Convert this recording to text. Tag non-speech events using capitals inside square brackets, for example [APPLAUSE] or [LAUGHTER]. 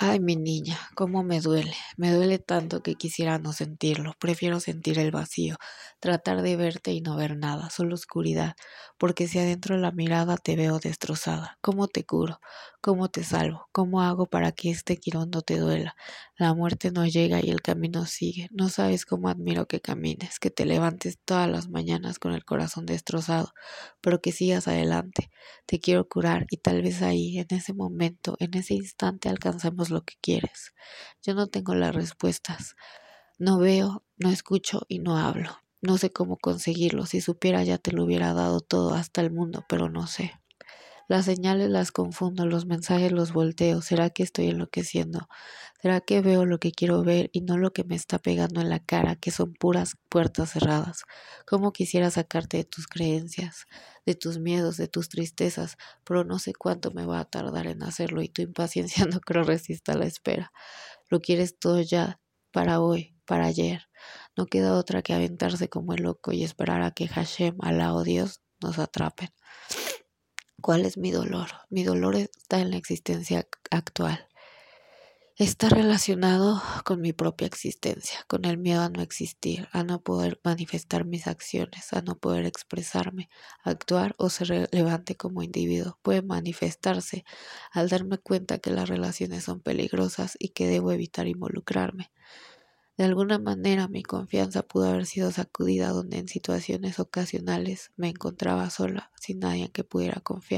Ay, mi niña, cómo me duele. Me duele tanto que quisiera no sentirlo. Prefiero sentir el vacío, tratar de verte y no ver nada, solo oscuridad, porque si adentro la mirada te veo destrozada. ¿Cómo te curo? ¿Cómo te salvo? ¿Cómo hago para que este quirón no te duela? La muerte no llega y el camino sigue. No sabes cómo admiro que camines, que te levantes todas las mañanas con el corazón destrozado, pero que sigas adelante. Te quiero curar y tal vez ahí, en ese momento, en ese instante alcanzamos lo que quieres. Yo no tengo las respuestas. No veo, no escucho y no hablo. No sé cómo conseguirlo. Si supiera ya te lo hubiera dado todo hasta el mundo, pero no sé. Las señales las confundo, los mensajes los volteo. ¿Será que estoy enloqueciendo? ¿Será que veo lo que quiero ver y no lo que me está pegando en la cara, que son puras puertas cerradas? ¿Cómo quisiera sacarte de tus creencias, de tus miedos, de tus tristezas? Pero no sé cuánto me va a tardar en hacerlo y tu impaciencia [LAUGHS] no creo resista la espera. Lo quieres todo ya, para hoy, para ayer. No queda otra que aventarse como el loco y esperar a que Hashem, Alá o Dios nos atrapen. ¿Cuál es mi dolor? Mi dolor está en la existencia actual. Está relacionado con mi propia existencia, con el miedo a no existir, a no poder manifestar mis acciones, a no poder expresarme, actuar o ser relevante como individuo. Puede manifestarse al darme cuenta que las relaciones son peligrosas y que debo evitar involucrarme. De alguna manera mi confianza pudo haber sido sacudida donde en situaciones ocasionales me encontraba sola, sin nadie en que pudiera confiar.